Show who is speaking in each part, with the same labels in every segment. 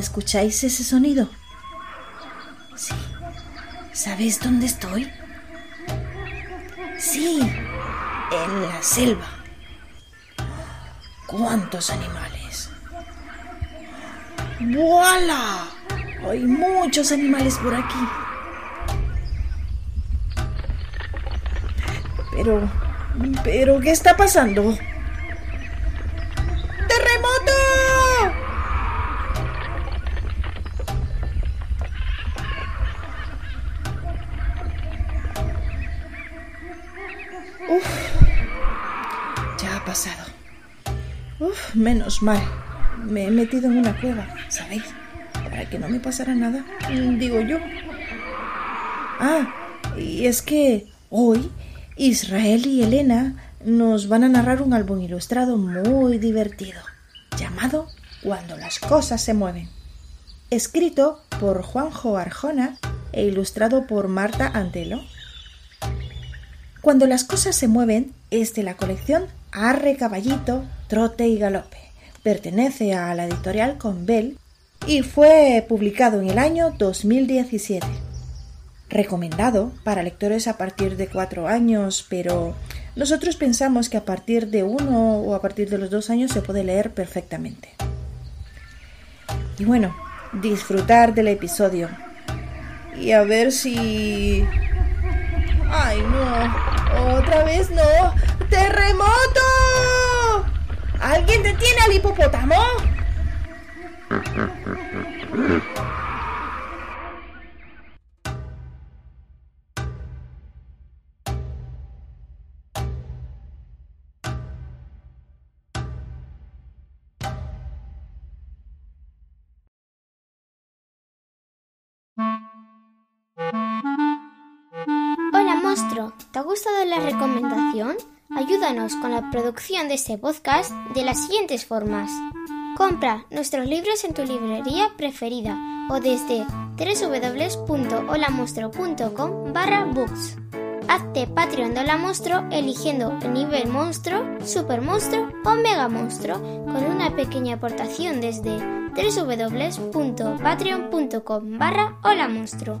Speaker 1: ¿Escucháis ese sonido? Sí. ¿Sabéis dónde estoy? Sí, en la selva. ¿Cuántos animales? ¡Voilà! Hay muchos animales por aquí. Pero... ¿Pero qué está pasando? Menos mal. Me he metido en una cueva, ¿sabéis? Para que no me pasara nada, digo yo. Ah, y es que hoy Israel y Elena nos van a narrar un álbum ilustrado muy divertido, llamado Cuando las cosas se mueven, escrito por Juanjo Arjona e ilustrado por Marta Antelo. Cuando las cosas se mueven es de la colección Arre Caballito, Trote y Galope. Pertenece a la editorial Conbel y fue publicado en el año 2017 recomendado para lectores a partir de cuatro años, pero nosotros pensamos que a partir de uno o a partir de los dos años se puede leer perfectamente. Y bueno, disfrutar del episodio. Y a ver si... ¡Ay, no! ¡Otra vez no! ¡Terremoto! ¿Alguien detiene al hipopótamo?
Speaker 2: Con la producción de este podcast de las siguientes formas. Compra nuestros libros en tu librería preferida o desde www.holamonstruo.com barra books. Hazte Patreon de Hola Monstruo eligiendo el nivel monstruo, super monstruo o mega monstruo con una pequeña aportación desde www.patreon.com barra Hola Monstruo.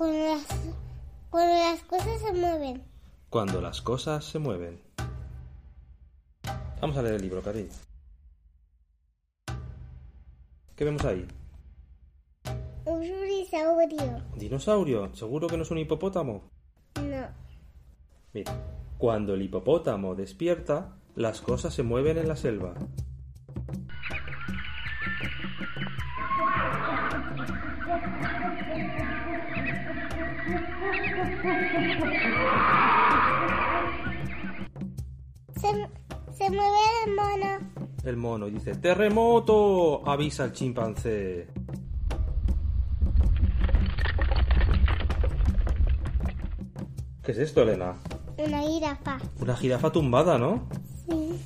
Speaker 3: Cuando las, cuando las cosas se mueven.
Speaker 4: cuando las cosas se mueven. Vamos a leer el libro, cariño. ¿Qué vemos ahí?
Speaker 3: Un dinosaurio.
Speaker 4: ¿Un dinosaurio? ¿Seguro que no es un hipopótamo?
Speaker 3: No.
Speaker 4: Mira, cuando el hipopótamo despierta, las cosas se mueven en la selva.
Speaker 3: El mono.
Speaker 4: El mono dice, ¡Terremoto! avisa el chimpancé. ¿Qué es esto, Elena?
Speaker 3: Una jirafa.
Speaker 4: Una jirafa tumbada, ¿no?
Speaker 3: Sí.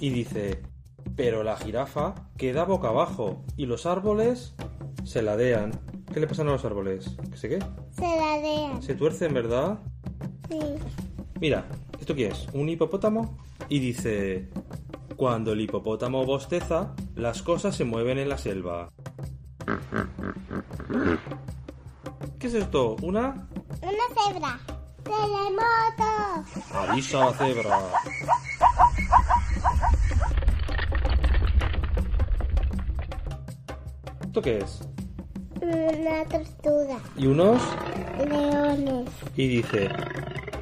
Speaker 4: y dice, pero la jirafa queda boca abajo y los árboles se ladean. ¿Qué le pasan a los árboles? ¿Que se qué?
Speaker 3: Se ladean.
Speaker 4: Se tuercen, ¿verdad?
Speaker 3: Sí.
Speaker 4: Mira, ¿esto qué es? ¿Un hipopótamo? Y dice, cuando el hipopótamo bosteza, las cosas se mueven en la selva. ¿Qué es esto? ¿Una?
Speaker 3: Una cebra. ¡Terremoto!
Speaker 4: Avisa cebra. ¿Esto qué es?
Speaker 3: Una tortuga.
Speaker 4: Y unos...
Speaker 3: Leones.
Speaker 4: Y dice,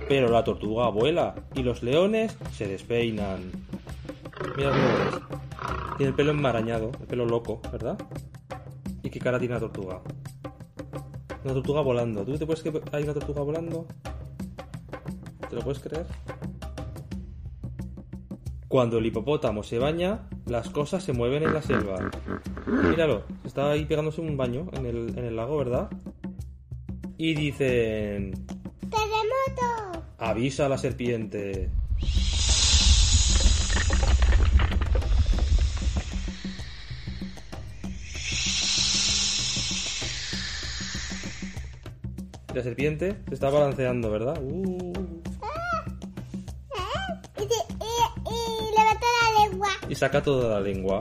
Speaker 4: pero la tortuga vuela y los leones se despeinan. Mira los leones. Tiene el pelo enmarañado, el pelo loco, ¿verdad? ¿Y qué cara tiene la tortuga? Una tortuga volando. ¿Tú te puedes que hay una tortuga volando? ¿Te lo puedes creer? Cuando el hipopótamo se baña, las cosas se mueven en la selva. Míralo, está ahí pegándose un baño en el, en el lago, ¿verdad? Y dicen...
Speaker 3: ¡Terremoto!
Speaker 4: Avisa a la serpiente. La serpiente se está balanceando, ¿verdad? Uh.
Speaker 3: Y
Speaker 4: saca toda la lengua.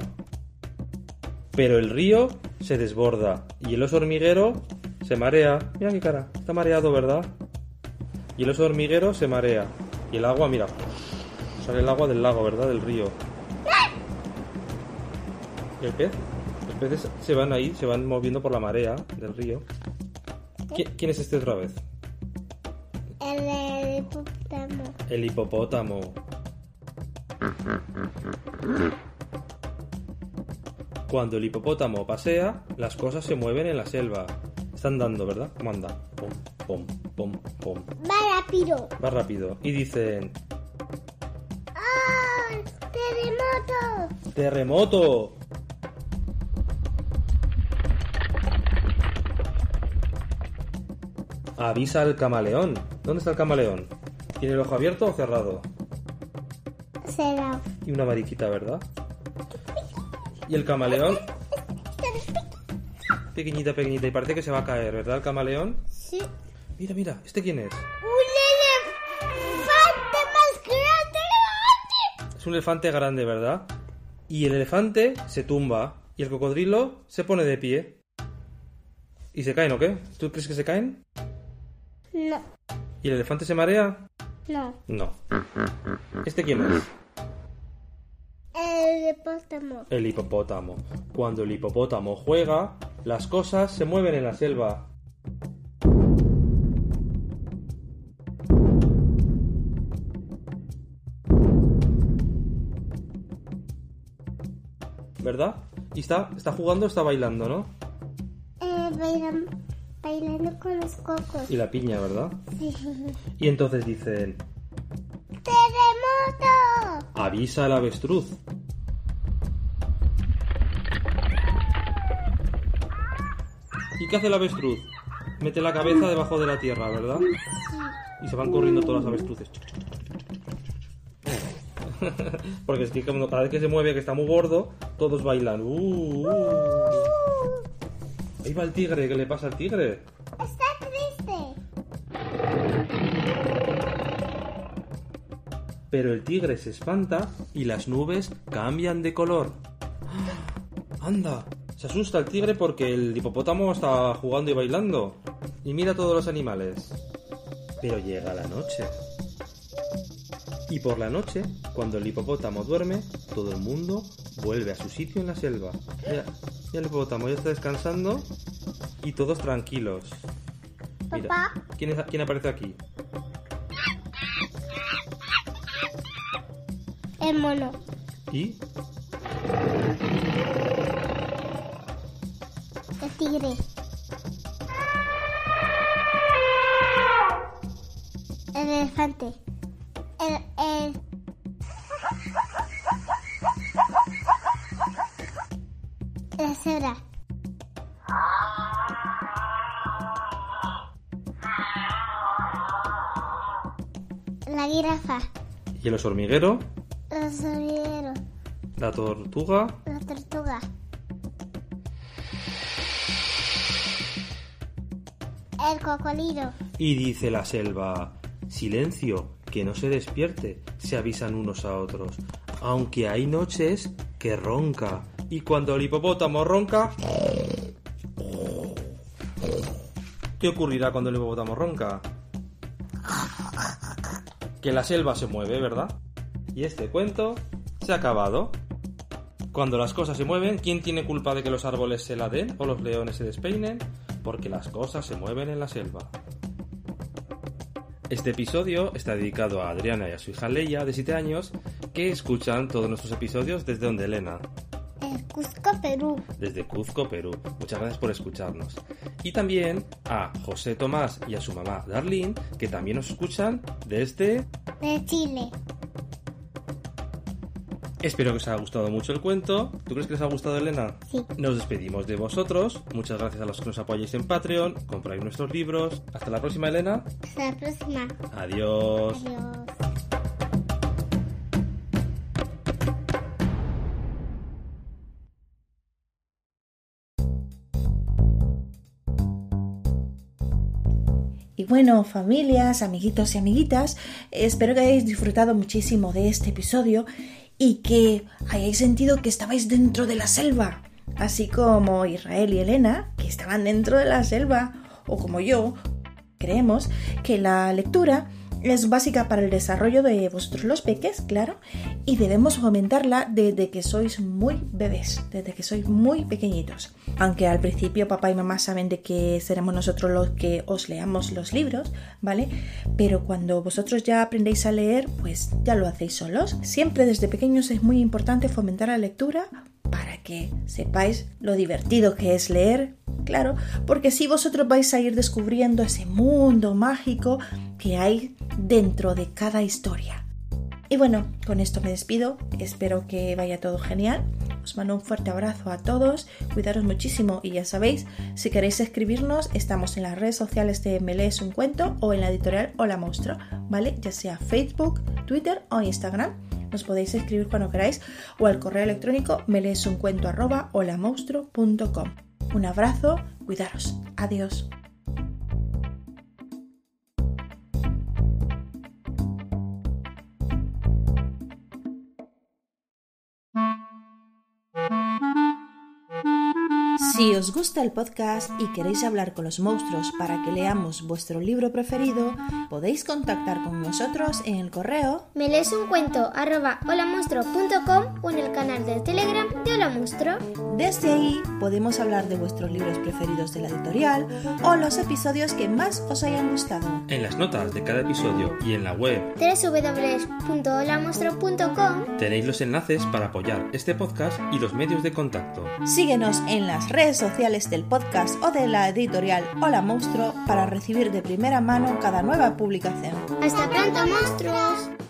Speaker 4: Pero el río se desborda y el oso hormiguero se marea. Mira qué cara, está mareado, ¿verdad? Y el oso hormiguero se marea. Y el agua, mira, sale el agua del lago, ¿verdad? Del río. ¿Y el pez? Los peces se van ahí, se van moviendo por la marea del río. ¿Qui- ¿Quién es este otra vez?
Speaker 3: El hipopótamo.
Speaker 4: El hipopótamo. Cuando el hipopótamo pasea, las cosas se mueven en la selva. Está andando, ¿verdad? ¿Cómo anda? Pum, pum, pum, pum.
Speaker 3: Va rápido.
Speaker 4: Va rápido. Y dicen,
Speaker 3: ¡Ah! ¡Terremoto!
Speaker 4: ¡Terremoto! Avisa al camaleón. ¿Dónde está el camaleón? ¿Tiene el ojo abierto o cerrado? Y una mariquita, ¿verdad? Y el camaleón. Pequeñita, pequeñita. Y parece que se va a caer, ¿verdad? El camaleón.
Speaker 3: Sí.
Speaker 4: Mira, mira. ¿Este quién es?
Speaker 3: ¡Un elefante más grande grande!
Speaker 4: Es un elefante grande, ¿verdad? Y el elefante se tumba. Y el cocodrilo se pone de pie. ¿Y se caen o qué? ¿Tú crees que se caen?
Speaker 3: No,
Speaker 4: ¿Y el elefante se marea?
Speaker 3: no.
Speaker 4: No. ¿Este quién es?
Speaker 3: El hipopótamo.
Speaker 4: El hipopótamo. Cuando el hipopótamo juega, las cosas se mueven en la selva. ¿Verdad? Y está, está jugando, está bailando, ¿no?
Speaker 3: Eh, bailan- bailando con los cocos.
Speaker 4: Y la piña, ¿verdad?
Speaker 3: Sí.
Speaker 4: Y entonces dicen,
Speaker 3: ¡Terremoto!
Speaker 4: avisa al avestruz. ¿Y qué hace el avestruz? Mete la cabeza debajo de la tierra, ¿verdad? Y se van corriendo todas las avestruces. Porque es que cada vez que se mueve, que está muy gordo, todos bailan. Uh, uh. Ahí va el tigre, ¿qué le pasa al tigre?
Speaker 3: Está triste.
Speaker 4: Pero el tigre se espanta y las nubes cambian de color. ¡Anda! Se asusta el tigre porque el hipopótamo está jugando y bailando. Y mira a todos los animales. Pero llega la noche. Y por la noche, cuando el hipopótamo duerme, todo el mundo vuelve a su sitio en la selva. Mira, mira el hipopótamo ya está descansando y todos tranquilos. Mira,
Speaker 3: Papá.
Speaker 4: ¿quién, es- quién aparece aquí?
Speaker 3: El mono.
Speaker 4: ¿Y?
Speaker 3: Tigre. El elefante. El, el... La cebra. La jirafa.
Speaker 4: ¿Y el oso hormiguero?
Speaker 3: Los hormigueros.
Speaker 4: La tortuga.
Speaker 3: La tortuga. El.
Speaker 4: Y dice la selva, silencio, que no se despierte, se avisan unos a otros. Aunque hay noches que ronca. Y cuando el hipopótamo ronca... ¿Qué ocurrirá cuando el hipopótamo ronca? Que la selva se mueve, ¿verdad? Y este cuento se ha acabado. Cuando las cosas se mueven, ¿quién tiene culpa de que los árboles se la den o los leones se despeinen? Porque las cosas se mueven en la selva. Este episodio está dedicado a Adriana y a su hija Leia, de 7 años, que escuchan todos nuestros episodios desde donde Elena,
Speaker 3: El Cusco, Perú.
Speaker 4: desde Cuzco, Perú. Muchas gracias por escucharnos. Y también a José Tomás y a su mamá Darlene, que también nos escuchan desde...
Speaker 3: De Chile.
Speaker 4: Espero que os haya gustado mucho el cuento. ¿Tú crees que les ha gustado, Elena?
Speaker 3: Sí.
Speaker 4: Nos despedimos de vosotros. Muchas gracias a los que nos apoyáis en Patreon. Compráis nuestros libros. Hasta la próxima, Elena.
Speaker 3: Hasta la próxima.
Speaker 4: Adiós.
Speaker 3: Adiós.
Speaker 1: Y bueno, familias, amiguitos y amiguitas, espero que hayáis disfrutado muchísimo de este episodio y que hayáis sentido que estabais dentro de la selva, así como Israel y Elena, que estaban dentro de la selva, o como yo, creemos que la lectura es básica para el desarrollo de vosotros los peques, claro, y debemos fomentarla desde que sois muy bebés, desde que sois muy pequeñitos. Aunque al principio papá y mamá saben de que seremos nosotros los que os leamos los libros, ¿vale? Pero cuando vosotros ya aprendéis a leer, pues ya lo hacéis solos. Siempre desde pequeños es muy importante fomentar la lectura para que sepáis lo divertido que es leer, claro, porque si vosotros vais a ir descubriendo ese mundo mágico que hay dentro de cada historia. Y bueno, con esto me despido, espero que vaya todo genial. Os mando un fuerte abrazo a todos, cuidaros muchísimo y ya sabéis, si queréis escribirnos, estamos en las redes sociales de Me lees un cuento o en la editorial Hola Monstruo, ¿vale? Ya sea Facebook, Twitter o Instagram. Nos podéis escribir cuando queráis o al correo electrónico me lees un cuento arroba. Un abrazo, cuidaros. Adiós. Si os gusta el podcast y queréis hablar con los monstruos para que leamos vuestro libro preferido, podéis contactar con nosotros en el correo
Speaker 2: Me lees un cuento arroba holamonstruo.com o en el canal de Telegram de Hola Monstruo.
Speaker 1: Desde ahí podemos hablar de vuestros libros preferidos de la editorial o los episodios que más os hayan gustado.
Speaker 4: En las notas de cada episodio y en la web
Speaker 2: www.holamonstruo.com
Speaker 4: tenéis los enlaces para apoyar este podcast y los medios de contacto.
Speaker 1: Síguenos en las sociales del podcast o de la editorial Hola Monstruo para recibir de primera mano cada nueva publicación.
Speaker 2: ¡Hasta pronto, monstruos!